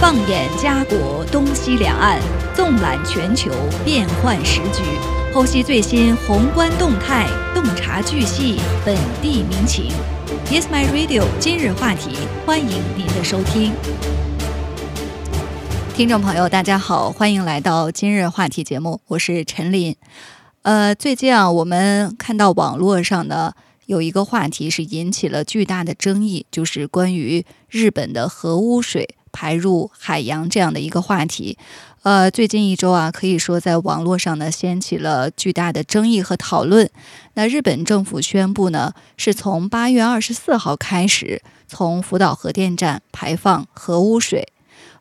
放眼家国东西两岸，纵览全球变幻时局，剖析最新宏观动态，洞察巨细本地民情。Yes, my radio。今日话题，欢迎您的收听。听众朋友，大家好，欢迎来到今日话题节目，我是陈琳。呃，最近啊，我们看到网络上呢。有一个话题是引起了巨大的争议，就是关于日本的核污水排入海洋这样的一个话题。呃，最近一周啊，可以说在网络上呢掀起了巨大的争议和讨论。那日本政府宣布呢，是从八月二十四号开始，从福岛核电站排放核污水。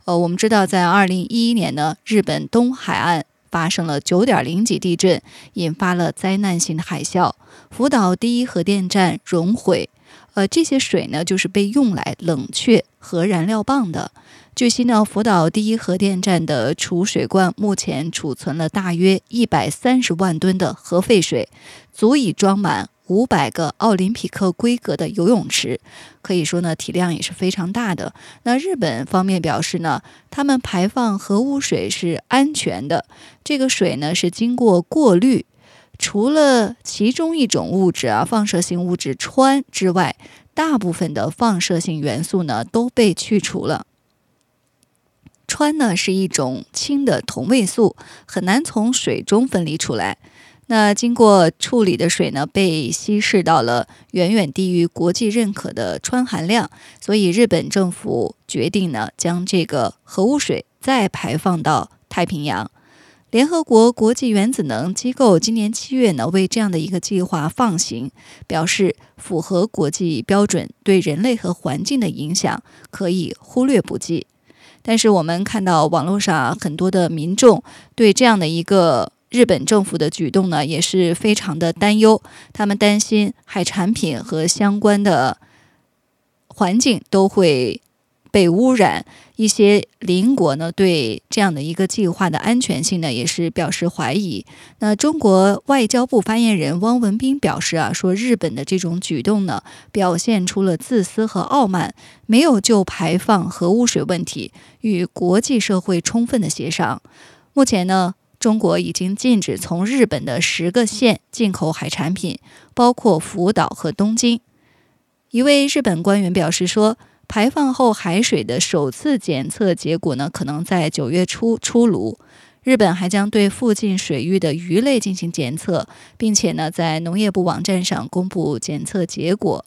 呃，我们知道，在二零一一年呢，日本东海岸。发生了九点零级地震，引发了灾难性的海啸，福岛第一核电站熔毁。呃，这些水呢，就是被用来冷却核燃料棒的。据悉呢，福岛第一核电站的储水罐目前储存了大约一百三十万吨的核废水，足以装满。五百个奥林匹克规格的游泳池，可以说呢体量也是非常大的。那日本方面表示呢，他们排放核污水是安全的，这个水呢是经过过滤，除了其中一种物质啊放射性物质氚之外，大部分的放射性元素呢都被去除了。氚呢是一种氢的同位素，很难从水中分离出来。那经过处理的水呢，被稀释到了远远低于国际认可的氚含量，所以日本政府决定呢，将这个核污水再排放到太平洋。联合国国际原子能机构今年七月呢，为这样的一个计划放行，表示符合国际标准，对人类和环境的影响可以忽略不计。但是我们看到网络上很多的民众对这样的一个。日本政府的举动呢，也是非常的担忧。他们担心海产品和相关的环境都会被污染。一些邻国呢，对这样的一个计划的安全性呢，也是表示怀疑。那中国外交部发言人汪文斌表示啊，说日本的这种举动呢，表现出了自私和傲慢，没有就排放核污水问题与国际社会充分的协商。目前呢。中国已经禁止从日本的十个县进口海产品，包括福岛和东京。一位日本官员表示说，排放后海水的首次检测结果呢，可能在九月初出炉。日本还将对附近水域的鱼类进行检测，并且呢，在农业部网站上公布检测结果。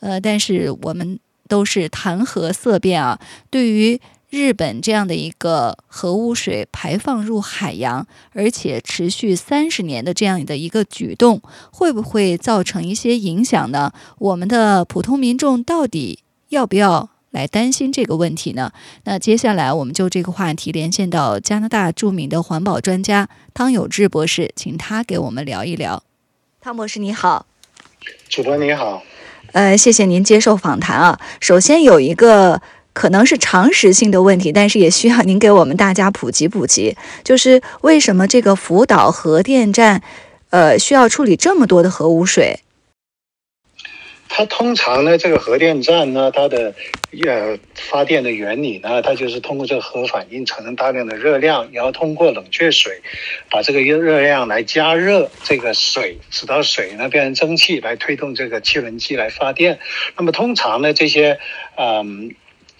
呃，但是我们都是谈核色变啊，对于。日本这样的一个核污水排放入海洋，而且持续三十年的这样的一个举动，会不会造成一些影响呢？我们的普通民众到底要不要来担心这个问题呢？那接下来我们就这个话题连线到加拿大著名的环保专家汤有志博士，请他给我们聊一聊。汤博士你好，主播你好，呃，谢谢您接受访谈啊。首先有一个。可能是常识性的问题，但是也需要您给我们大家普及普及。就是为什么这个福岛核电站，呃，需要处理这么多的核污水？它通常呢，这个核电站呢，它的呃发电的原理呢，它就是通过这个核反应产生大量的热量，然后通过冷却水把这个热热量来加热这个水，使到水呢变成蒸汽来推动这个汽轮机来发电。那么通常呢，这些嗯。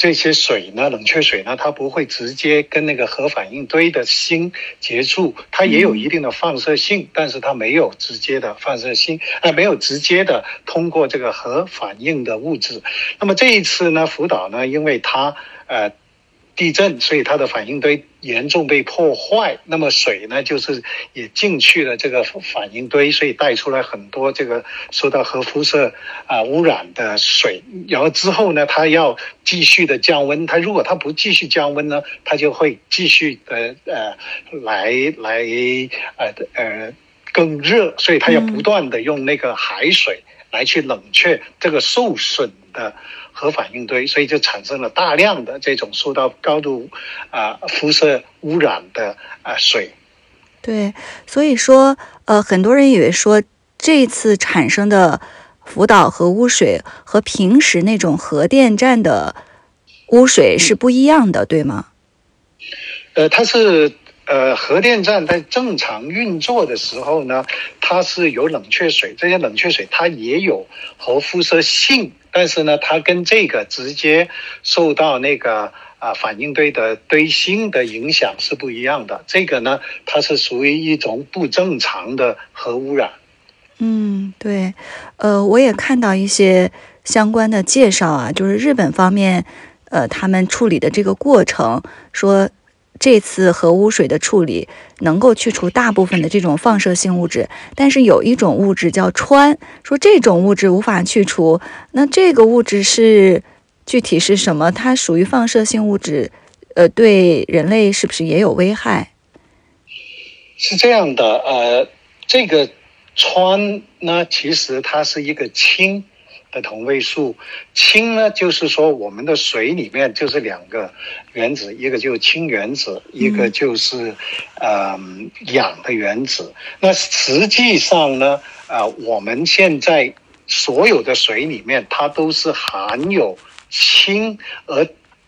这些水呢，冷却水呢，它不会直接跟那个核反应堆的芯接触，它也有一定的放射性，但是它没有直接的放射性，呃，没有直接的通过这个核反应的物质。那么这一次呢，福岛呢，因为它呃。地震，所以它的反应堆严重被破坏。那么水呢，就是也进去了这个反应堆，所以带出来很多这个受到核辐射啊污染的水。然后之后呢，它要继续的降温。它如果它不继续降温呢，它就会继续的呃来来呃呃更热。所以它要不断的用那个海水来去冷却这个受损的。核反应堆，所以就产生了大量的这种受到高度啊辐射污染的啊水。对，所以说呃，很多人以为说这次产生的福岛核污水和平时那种核电站的污水是不一样的，对吗？呃，它是呃，核电站在正常运作的时候呢，它是有冷却水，这些冷却水它也有核辐射性，但是呢，它跟这个直接受到那个啊反应堆的堆芯的影响是不一样的。这个呢，它是属于一种不正常的核污染。嗯，对，呃，我也看到一些相关的介绍啊，就是日本方面，呃，他们处理的这个过程说。这次核污水的处理能够去除大部分的这种放射性物质，但是有一种物质叫氚，说这种物质无法去除。那这个物质是具体是什么？它属于放射性物质，呃，对人类是不是也有危害？是这样的，呃，这个氚呢，其实它是一个氢。的同位素，氢呢，就是说我们的水里面就是两个原子，一个就是氢原子，一个就是呃氧的原子。那实际上呢，啊，我们现在所有的水里面，它都是含有氢，而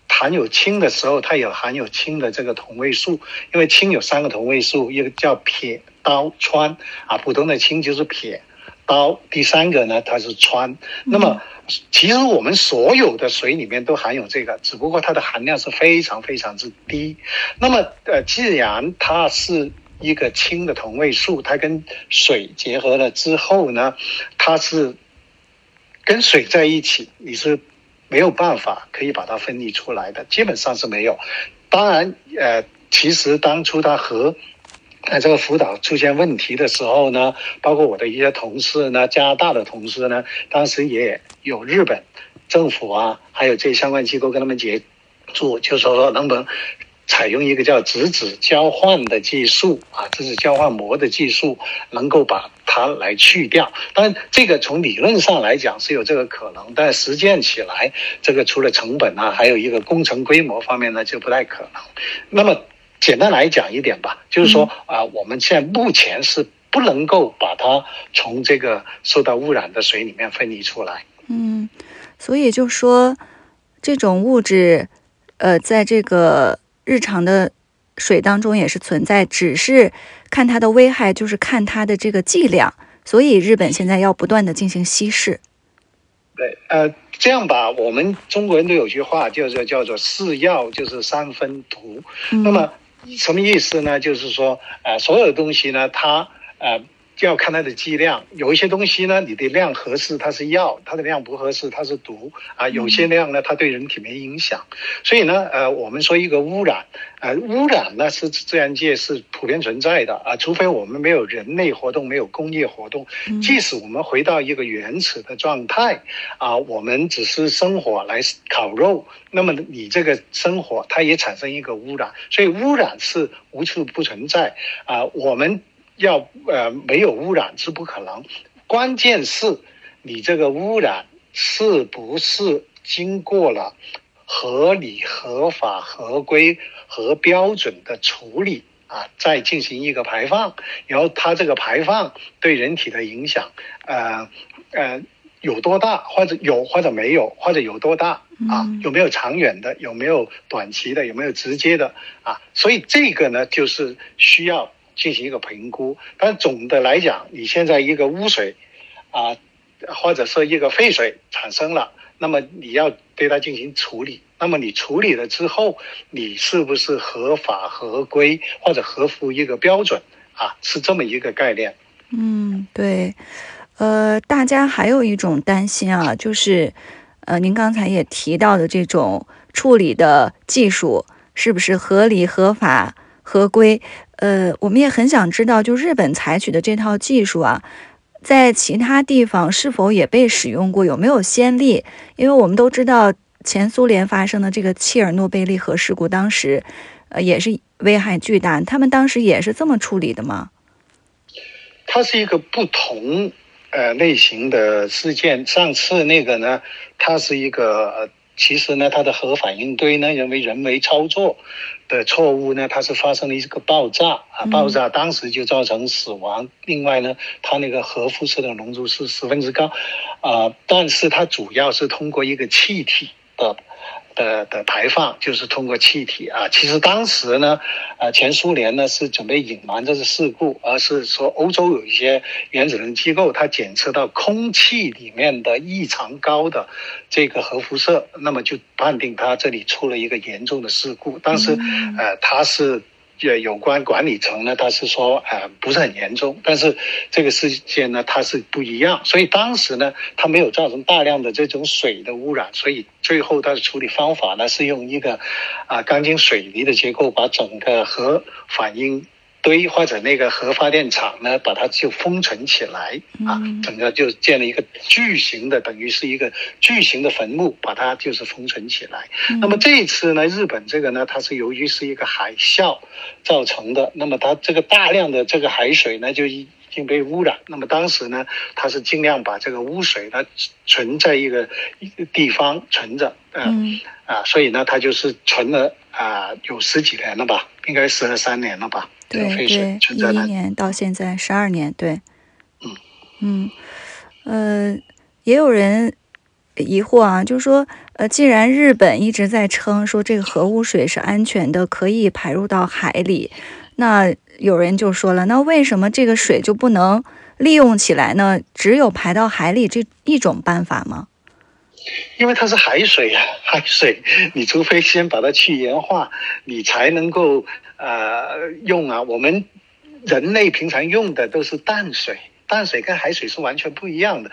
含有氢的时候，它有含有氢的这个同位素。因为氢有三个同位素，一个叫撇、氘、氚啊，普通的氢就是撇。到第三个呢，它是穿。那么，其实我们所有的水里面都含有这个，只不过它的含量是非常非常之低。那么，呃，既然它是一个氢的同位素，它跟水结合了之后呢，它是跟水在一起，你是没有办法可以把它分离出来的，基本上是没有。当然，呃，其实当初它和在这个辅导出现问题的时候呢，包括我的一些同事呢，加拿大的同事呢，当时也有日本政府啊，还有这些相关机构跟他们协助，就说说能不能采用一个叫质子交换的技术啊，质子交换膜的技术，能够把它来去掉。当然，这个从理论上来讲是有这个可能，但实践起来，这个除了成本啊，还有一个工程规模方面呢，就不太可能。那么。简单来讲一点吧，就是说啊，我们现在目前是不能够把它从这个受到污染的水里面分离出来。嗯，所以就说这种物质，呃，在这个日常的水当中也是存在，只是看它的危害，就是看它的这个剂量。所以日本现在要不断的进行稀释。对，呃，这样吧，我们中国人都有句话，叫做叫做“是药就是三分毒”，那么。什么意思呢？就是说，呃，所有东西呢，它呃就要看它的剂量。有一些东西呢，你的量合适，它是药；它的量不合适，它是毒。啊，有些量呢，它对人体没影响。所以呢，呃，我们说一个污染，呃，污染呢是自然界是普遍存在的啊，除非我们没有人类活动，没有工业活动。即使我们回到一个原始的状态啊，我们只是生火来烤肉。那么你这个生火，它也产生一个污染，所以污染是无处不存在啊。我们要呃没有污染是不可能，关键是你这个污染是不是经过了合理、合法、合规和标准的处理啊，再进行一个排放，然后它这个排放对人体的影响，呃呃。有多大，或者有或者没有，或者有多大啊？有没有长远的？有没有短期的？有没有直接的啊？所以这个呢，就是需要进行一个评估。但总的来讲，你现在一个污水啊，或者说一个废水产生了，那么你要对它进行处理。那么你处理了之后，你是不是合法合规或者合乎一个标准啊？是这么一个概念。嗯，对。呃，大家还有一种担心啊，就是，呃，您刚才也提到的这种处理的技术是不是合理、合法、合规？呃，我们也很想知道，就日本采取的这套技术啊，在其他地方是否也被使用过，有没有先例？因为我们都知道，前苏联发生的这个切尔诺贝利核事故，当时，呃，也是危害巨大，他们当时也是这么处理的吗？它是一个不同。呃，类型的事件，上次那个呢，它是一个，其实呢，它的核反应堆呢，因为人为操作的错误呢，它是发生了一个爆炸啊，爆炸当时就造成死亡。另外呢，它那个核辐射的浓度是十分之高，啊，但是它主要是通过一个气体的。的的排放就是通过气体啊，其实当时呢，呃，前苏联呢是准备隐瞒这个事故，而是说欧洲有一些原子能机构，它检测到空气里面的异常高的这个核辐射，那么就判定它这里出了一个严重的事故。当时，呃，它是。呃有关管理层呢，他是说，呃，不是很严重，但是这个事件呢，它是不一样，所以当时呢，它没有造成大量的这种水的污染，所以最后它的处理方法呢，是用一个啊钢筋水泥的结构把整个核反应。堆或者那个核发电厂呢，把它就封存起来啊，整个就建了一个巨型的，等于是一个巨型的坟墓，把它就是封存起来。那么这一次呢，日本这个呢，它是由于是一个海啸造成的，那么它这个大量的这个海水呢，就已经被污染。那么当时呢，它是尽量把这个污水呢存在一个地方存着，嗯啊，所以呢，它就是存了啊有十几年了吧，应该十三年了吧。对对，一一年到现在十二年，对，嗯嗯，呃，也有人疑惑啊，就是说，呃，既然日本一直在称说这个核污水是安全的，可以排入到海里，那有人就说了，那为什么这个水就不能利用起来呢？只有排到海里这一种办法吗？因为它是海水啊，海水，你除非先把它去盐化，你才能够呃用啊。我们人类平常用的都是淡水。淡水跟海水是完全不一样的，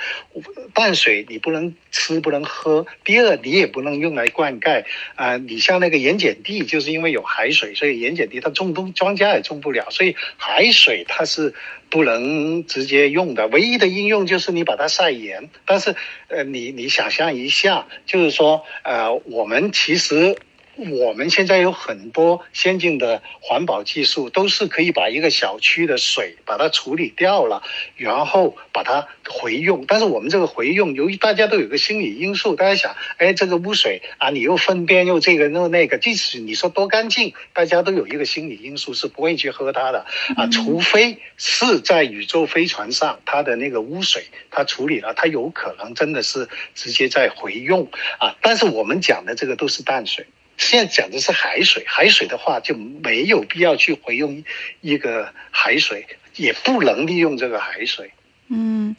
淡水你不能吃不能喝，第二你也不能用来灌溉啊。你像那个盐碱地，就是因为有海水，所以盐碱地它种东庄稼也种不了，所以海水它是不能直接用的。唯一的应用就是你把它晒盐，但是呃，你你想象一下，就是说呃，我们其实。我们现在有很多先进的环保技术，都是可以把一个小区的水把它处理掉了，然后把它回用。但是我们这个回用，由于大家都有个心理因素，大家想，哎，这个污水啊，你又粪便又这个又那个，即使你说多干净，大家都有一个心理因素是不会去喝它的啊，除非是在宇宙飞船上，它的那个污水它处理了，它有可能真的是直接在回用啊。但是我们讲的这个都是淡水。现在讲的是海水，海水的话就没有必要去回用一个海水，也不能利用这个海水。嗯，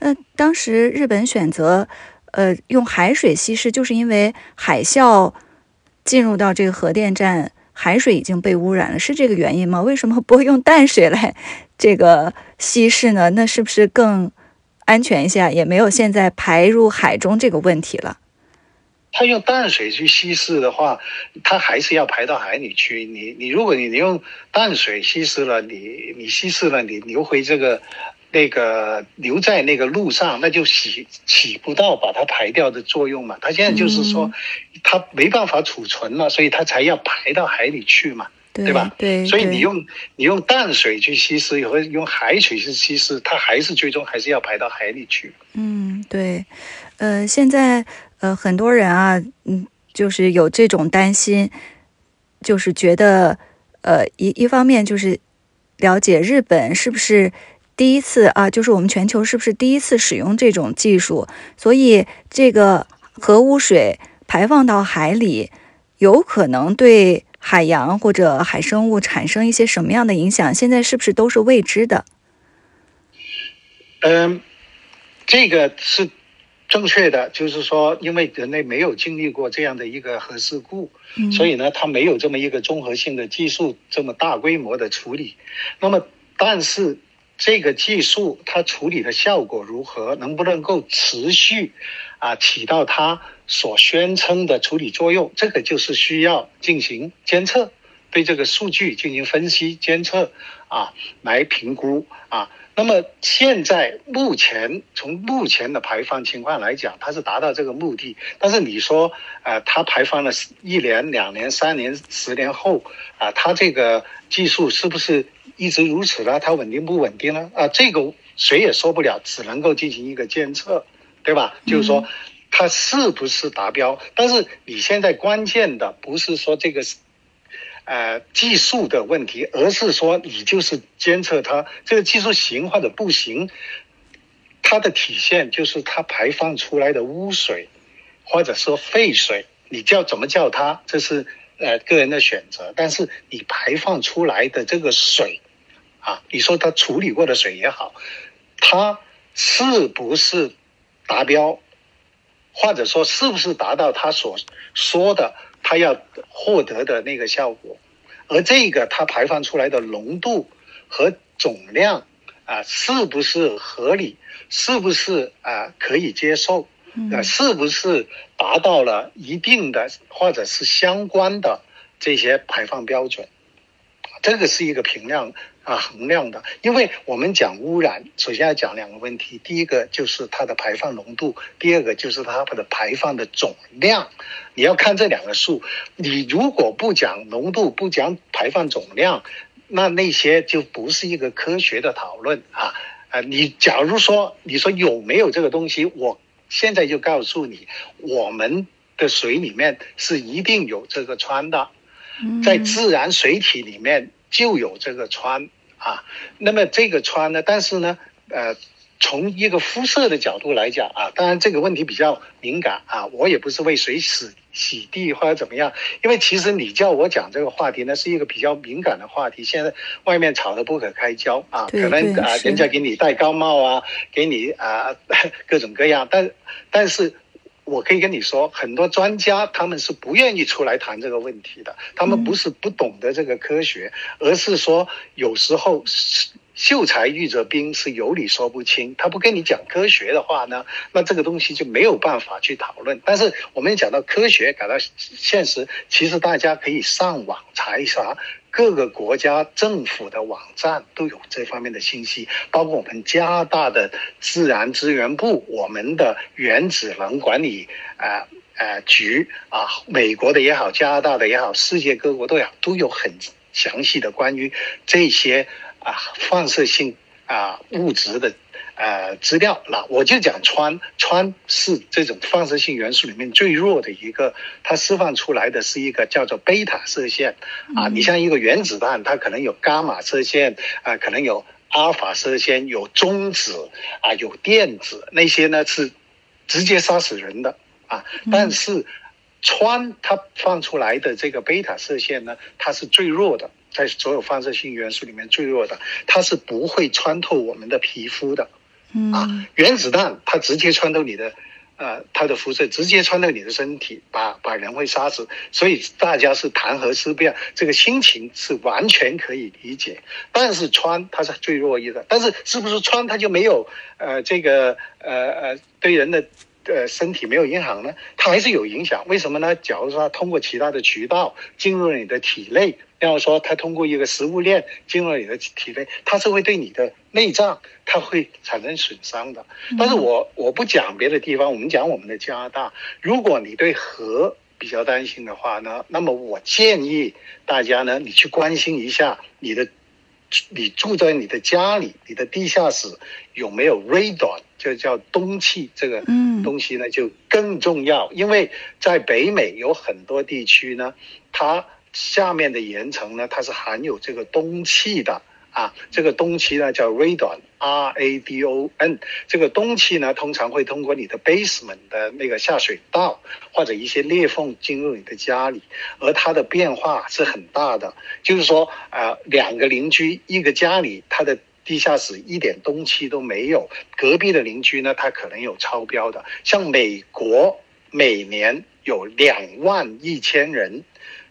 那当时日本选择呃用海水稀释，就是因为海啸进入到这个核电站，海水已经被污染了，是这个原因吗？为什么不用淡水来这个稀释呢？那是不是更安全一些？也没有现在排入海中这个问题了。它用淡水去稀释的话，它还是要排到海里去。你你如果你你用淡水稀释了，你你稀释了，你流回这个那个留在那个路上，那就起起不到把它排掉的作用嘛。它现在就是说，它没办法储存了，所以它才要排到海里去嘛，对吧？对。所以你用你用淡水去稀释，和用海水去稀释，它还是最终还是要排到海里去。嗯，对。呃，现在。呃，很多人啊，嗯，就是有这种担心，就是觉得，呃，一一方面就是了解日本是不是第一次啊，就是我们全球是不是第一次使用这种技术，所以这个核污水排放到海里，有可能对海洋或者海生物产生一些什么样的影响？现在是不是都是未知的？嗯，这个是。正确的，就是说，因为人类没有经历过这样的一个核事故，所以呢，它没有这么一个综合性的技术，这么大规模的处理。那么，但是这个技术它处理的效果如何，能不能够持续啊，起到它所宣称的处理作用，这个就是需要进行监测，对这个数据进行分析监测啊，来评估啊。那么现在目前从目前的排放情况来讲，它是达到这个目的。但是你说，呃，它排放了一年、两年、三年、十年后，啊，它这个技术是不是一直如此呢？它稳定不稳定呢？啊，这个谁也说不了，只能够进行一个监测，对吧？就是说，它是不是达标？但是你现在关键的不是说这个是。呃，技术的问题，而是说你就是监测它这个技术行或者不行，它的体现就是它排放出来的污水或者说废水，你叫怎么叫它，这是呃个人的选择。但是你排放出来的这个水，啊，你说它处理过的水也好，它是不是达标，或者说是不是达到他所说的他要获得的那个效果？而这个它排放出来的浓度和总量啊，是不是合理？是不是啊可以接受？啊，是不是达到了一定的或者是相关的这些排放标准？这个是一个评量啊衡量的。因为我们讲污染，首先要讲两个问题：第一个就是它的排放浓度，第二个就是它的排放的总量。你要看这两个数。你如果不讲浓度，不讲排放总量，那那些就不是一个科学的讨论啊。啊，你假如说你说有没有这个东西，我。现在就告诉你，我们的水里面是一定有这个氚的，在自然水体里面就有这个氚啊。那么这个穿呢，但是呢，呃。从一个肤色的角度来讲啊，当然这个问题比较敏感啊，我也不是为谁洗洗地或者怎么样，因为其实你叫我讲这个话题呢，是一个比较敏感的话题，现在外面吵得不可开交啊，可能啊人家给你戴高帽啊，给你啊 各种各样，但但是我可以跟你说，很多专家他们是不愿意出来谈这个问题的，他们不是不懂得这个科学，而是说有时候。秀才遇着兵是有理说不清，他不跟你讲科学的话呢，那这个东西就没有办法去讨论。但是我们讲到科学，讲到现实，其实大家可以上网查一查，各个国家政府的网站都有这方面的信息，包括我们加拿大的自然资源部、我们的原子能管理啊啊局啊，美国的也好，加拿大的也好，世界各国都有都有很详细的关于这些。啊，放射性啊物质的呃资料，那我就讲氚，氚是这种放射性元素里面最弱的一个，它释放出来的是一个叫做贝塔射线啊。你像一个原子弹，它可能有伽马射线啊，可能有阿尔法射线，有中子啊，有电子，那些呢是直接杀死人的啊。但是氚它放出来的这个贝塔射线呢，它是最弱的。在所有放射性元素里面最弱的，它是不会穿透我们的皮肤的，啊，原子弹它直接穿透你的，呃，它的辐射直接穿透你的身体，把把人会杀死。所以大家是谈核思辨，这个心情是完全可以理解。但是穿它是最弱一的，但是是不是穿它就没有呃这个呃呃对人的呃身体没有影响呢？它还是有影响。为什么呢？假如说它通过其他的渠道进入了你的体内。要说它通过一个食物链进入你的体内，它是会对你的内脏，它会产生损伤的。但是我我不讲别的地方，我们讲我们的加拿大。如果你对核比较担心的话呢，那么我建议大家呢，你去关心一下你的，你住在你的家里，你的地下室有没有 radon，就叫氡气这个东西呢，就更重要。因为在北美有很多地区呢，它下面的岩层呢，它是含有这个氡气的啊，这个氡气呢叫 radon，R A D O N，这个氡气呢通常会通过你的 basement 的那个下水道或者一些裂缝进入你的家里，而它的变化是很大的，就是说啊，两个邻居一个家里它的地下室一点氡气都没有，隔壁的邻居呢他可能有超标的，像美国每年有两万一千人。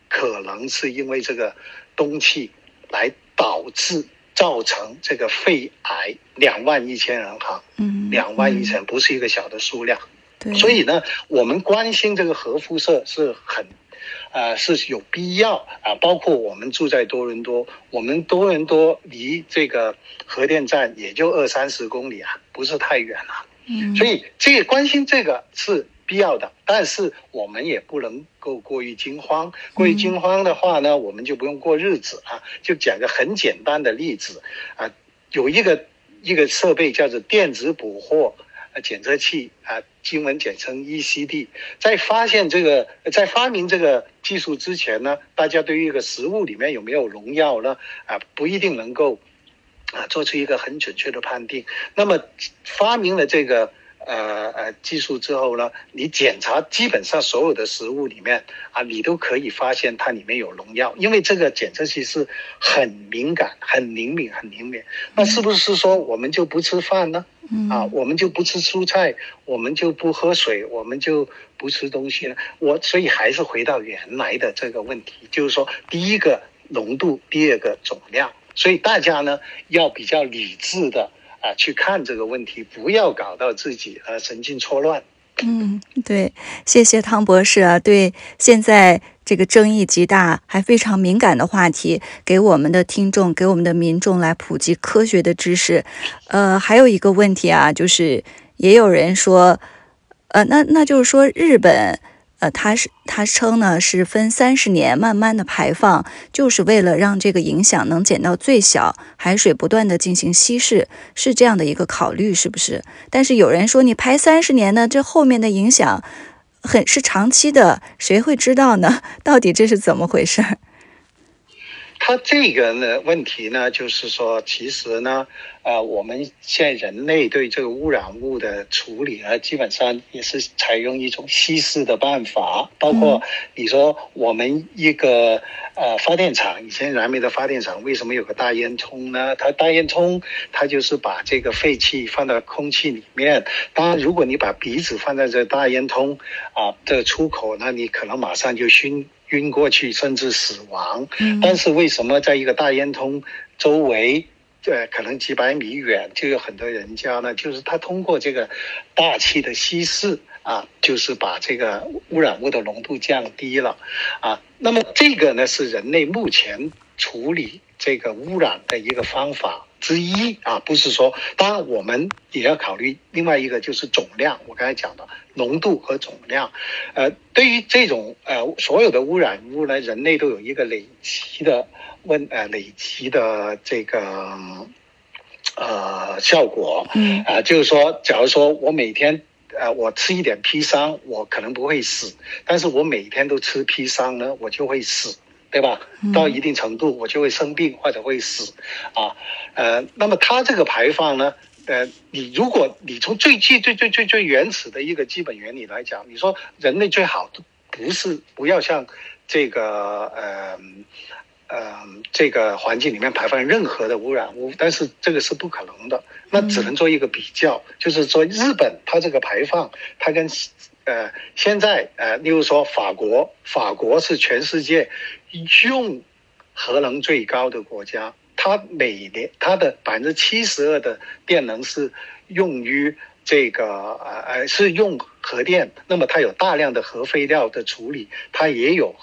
可能是因为这个氡气来导致造成这个肺癌，两万一千人哈，嗯，两万一千不是一个小的数量，对，所以呢，我们关心这个核辐射是很，呃，是有必要啊。包括我们住在多伦多，我们多伦多离这个核电站也就二三十公里啊，不是太远了，嗯，所以这个关心这个是。必要的，但是我们也不能够过于惊慌。过于惊慌的话呢，我们就不用过日子啊。就讲个很简单的例子啊，有一个一个设备叫做电子捕获检测器啊，英文简称 ECD。在发现这个，在发明这个技术之前呢，大家对于一个食物里面有没有农药呢啊，不一定能够啊做出一个很准确的判定。那么发明了这个。呃呃技术之后呢，你检查基本上所有的食物里面啊，你都可以发现它里面有农药，因为这个检测器是很敏感、很灵敏、很灵敏。那是不是说我们就不吃饭呢？啊，我们就不吃蔬菜，我们就不喝水，我们就不吃东西呢？我所以还是回到原来的这个问题，就是说，第一个浓度，第二个总量。所以大家呢要比较理智的啊去看这个问题，不要搞到自己呃神经错乱。嗯，对，谢谢汤博士啊，对现在这个争议极大还非常敏感的话题，给我们的听众、给我们的民众来普及科学的知识。呃，还有一个问题啊，就是也有人说，呃，那那就是说日本。呃，他是他称呢是分三十年慢慢的排放，就是为了让这个影响能减到最小，海水不断的进行稀释，是这样的一个考虑，是不是？但是有人说你排三十年呢，这后面的影响很是长期的，谁会知道呢？到底这是怎么回事？他这个呢问题呢，就是说，其实呢，呃，我们现在人类对这个污染物的处理呢，基本上也是采用一种稀释的办法。包括你说我们一个呃发电厂，以前燃煤的发电厂，为什么有个大烟囱呢？它大烟囱，它就是把这个废气放到空气里面。当然，如果你把鼻子放在这大烟囱啊的出口，那你可能马上就熏。晕过去甚至死亡，但是为什么在一个大烟囱周围，对，可能几百米远就有很多人家呢？就是他通过这个大气的稀释啊，就是把这个污染物的浓度降低了啊。那么这个呢是人类目前处理这个污染的一个方法。之一啊，不是说，当然我们也要考虑另外一个就是总量。我刚才讲的浓度和总量，呃，对于这种呃所有的污染物呢，人类都有一个累积的问呃累积的这个呃效果。嗯啊，就是说，假如说我每天呃我吃一点砒霜，我可能不会死，但是我每天都吃砒霜呢，我就会死。对吧？到一定程度，我就会生病或者会死，啊，呃，那么它这个排放呢，呃，你如果你从最最最最最最原始的一个基本原理来讲，你说人类最好不是不要像这个呃呃这个环境里面排放任何的污染物，但是这个是不可能的，那只能做一个比较，就是说日本它这个排放，它跟。呃，现在呃，例如说法国，法国是全世界用核能最高的国家，它每年它的百分之七十二的电能是用于这个呃呃是用核电，那么它有大量的核废料的处理，它也有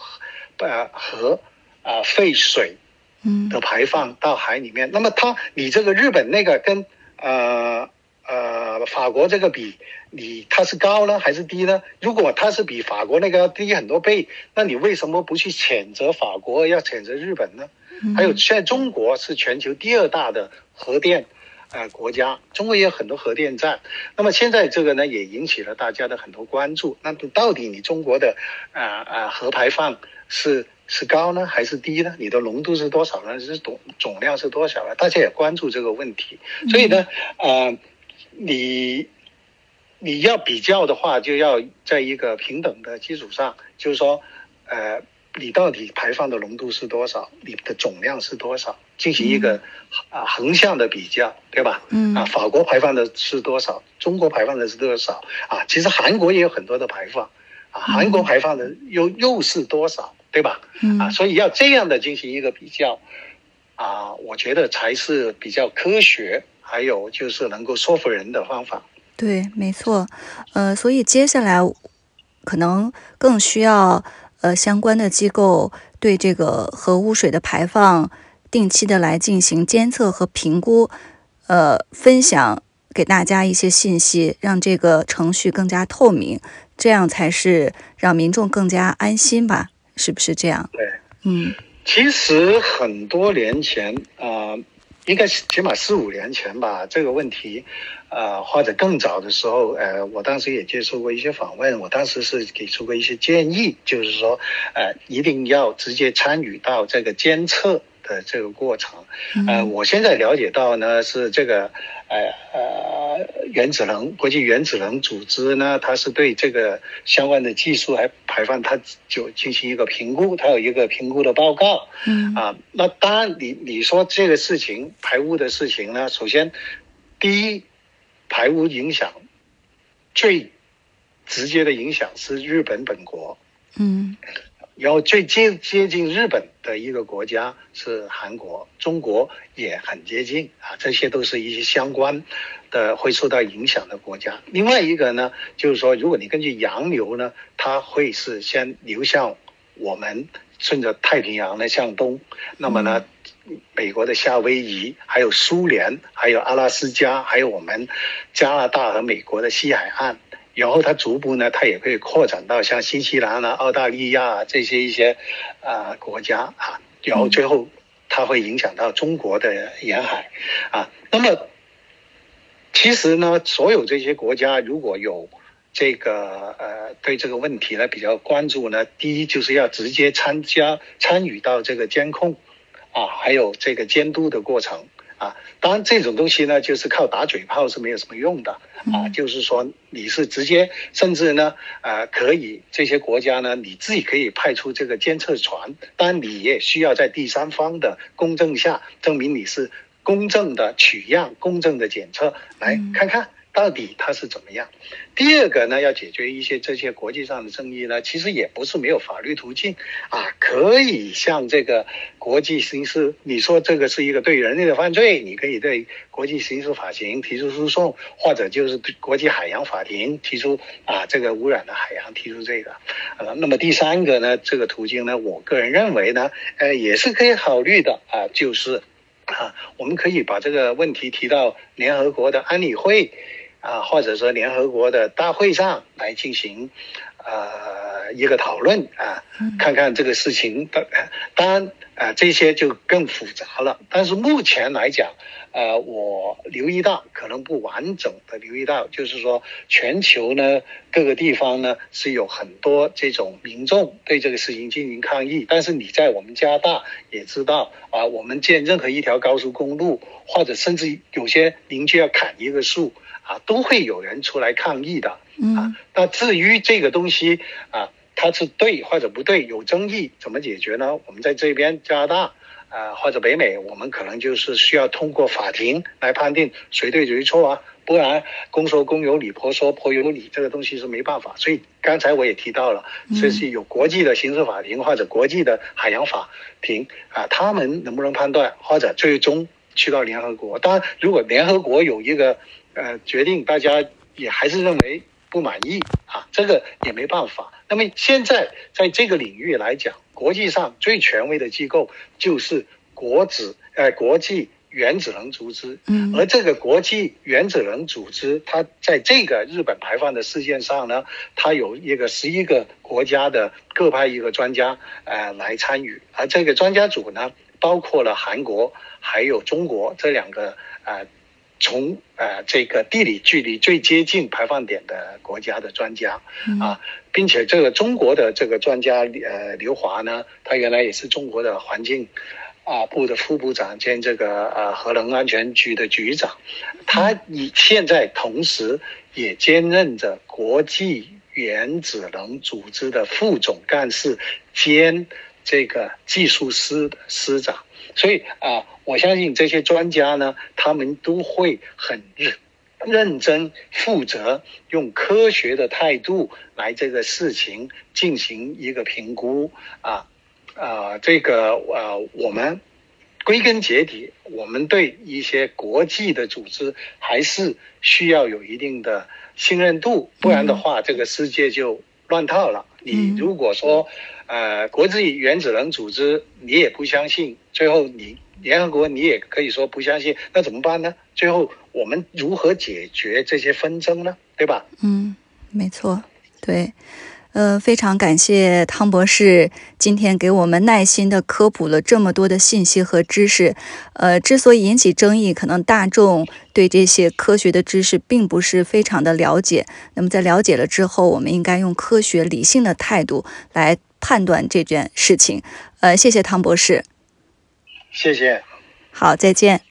呃核啊废水嗯的排放到海里面，那么它你这个日本那个跟呃。呃，法国这个比你它是高呢还是低呢？如果它是比法国那个要低很多倍，那你为什么不去谴责法国，要谴责日本呢？还有现在中国是全球第二大的核电呃国家，中国也有很多核电站。那么现在这个呢也引起了大家的很多关注。那到底你中国的啊啊核排放是是高呢还是低呢？你的浓度是多少呢？是总总量是多少呢？大家也关注这个问题。所以呢，呃。你你要比较的话，就要在一个平等的基础上，就是说，呃，你到底排放的浓度是多少，你的总量是多少，进行一个啊横向的比较，对吧？嗯。啊，法国排放的是多少？中国排放的是多少？啊，其实韩国也有很多的排放，啊，韩国排放的又又是多少，对吧？嗯。啊，所以要这样的进行一个比较，啊，我觉得才是比较科学。还有就是能够说服人的方法，对，没错，呃，所以接下来可能更需要呃相关的机构对这个核污水的排放定期的来进行监测和评估，呃，分享给大家一些信息，让这个程序更加透明，这样才是让民众更加安心吧？是不是这样？对，嗯，其实很多年前啊。应该起码四五年前吧，这个问题，呃，或者更早的时候，呃，我当时也接受过一些访问，我当时是给出过一些建议，就是说，呃，一定要直接参与到这个监测的的这个过程。呃，我现在了解到呢，是这个呃呃原子能国际原子能组织呢，它是对这个相关的技术还排放，它就进行一个评估，它有一个评估的报告。嗯啊，那当然你你说这个事情排污的事情呢，首先第一排污影响最直接的影响是日本本国。嗯然后最接接近日本的一个国家是韩国，中国也很接近啊，这些都是一些相关的会受到影响的国家。另外一个呢，就是说，如果你根据洋流呢，它会是先流向我们，顺着太平洋呢向东，那么呢，美国的夏威夷，还有苏联，还有阿拉斯加，还有我们加拿大和美国的西海岸。然后它逐步呢，它也会扩展到像新西兰啊、澳大利亚啊这些一些啊、国家啊，然后最后它会影响到中国的沿海啊。那么其实呢，所有这些国家如果有这个呃对这个问题呢比较关注呢，第一就是要直接参加参与到这个监控啊，还有这个监督的过程。啊，当然这种东西呢，就是靠打嘴炮是没有什么用的啊。就是说，你是直接，甚至呢，呃，可以这些国家呢，你自己可以派出这个监测船，当然你也需要在第三方的公证下，证明你是公正的取样、公正的检测，来看看到底它是怎么样。第二个呢，要解决一些这些国际上的争议呢，其实也不是没有法律途径啊，可以向这个国际刑事，你说这个是一个对人类的犯罪，你可以对国际刑事法庭提出诉讼，或者就是对国际海洋法庭提出啊这个污染的海洋提出这个。呃，那么第三个呢，这个途径呢，我个人认为呢，呃，也是可以考虑的啊，就是啊，我们可以把这个问题提到联合国的安理会。啊，或者说联合国的大会上来进行，呃，一个讨论啊，看看这个事情的，当然啊，这些就更复杂了。但是目前来讲，呃，我留意到可能不完整的留意到，就是说全球呢各个地方呢是有很多这种民众对这个事情进行抗议。但是你在我们加拿大也知道啊，我们建任何一条高速公路，或者甚至有些邻居要砍一个树。啊，都会有人出来抗议的啊。那至于这个东西啊，它是对或者不对，有争议，怎么解决呢？我们在这边加拿大啊，或者北美，我们可能就是需要通过法庭来判定谁对谁错啊。不然公说公有理，婆说婆有理，这个东西是没办法。所以刚才我也提到了，这是有国际的刑事法庭或者国际的海洋法庭啊，他们能不能判断，或者最终去到联合国？当然，如果联合国有一个。呃，决定大家也还是认为不满意啊，这个也没办法。那么现在在这个领域来讲，国际上最权威的机构就是国子呃国际原子能组织。嗯，而这个国际原子能组织，它在这个日本排放的事件上呢，它有一个十一个国家的各派一个专家呃来参与，而这个专家组呢，包括了韩国还有中国这两个呃。从呃这个地理距离最接近排放点的国家的专家啊，并且这个中国的这个专家呃刘华呢，他原来也是中国的环境啊部的副部长兼这个呃核能安全局的局长，他以现在同时也兼任着国际原子能组织的副总干事兼这个技术司的师长。所以啊，我相信这些专家呢，他们都会很认认真负责，用科学的态度来这个事情进行一个评估啊啊，这个呃，我们归根结底，我们对一些国际的组织还是需要有一定的信任度，不然的话，这个世界就乱套了。你如果说，呃，国际原子能组织你也不相信，最后你联合国你也可以说不相信，那怎么办呢？最后我们如何解决这些纷争呢？对吧？嗯，没错，对。呃，非常感谢汤博士今天给我们耐心的科普了这么多的信息和知识。呃，之所以引起争议，可能大众对这些科学的知识并不是非常的了解。那么在了解了之后，我们应该用科学理性的态度来判断这件事情。呃，谢谢汤博士。谢谢。好，再见。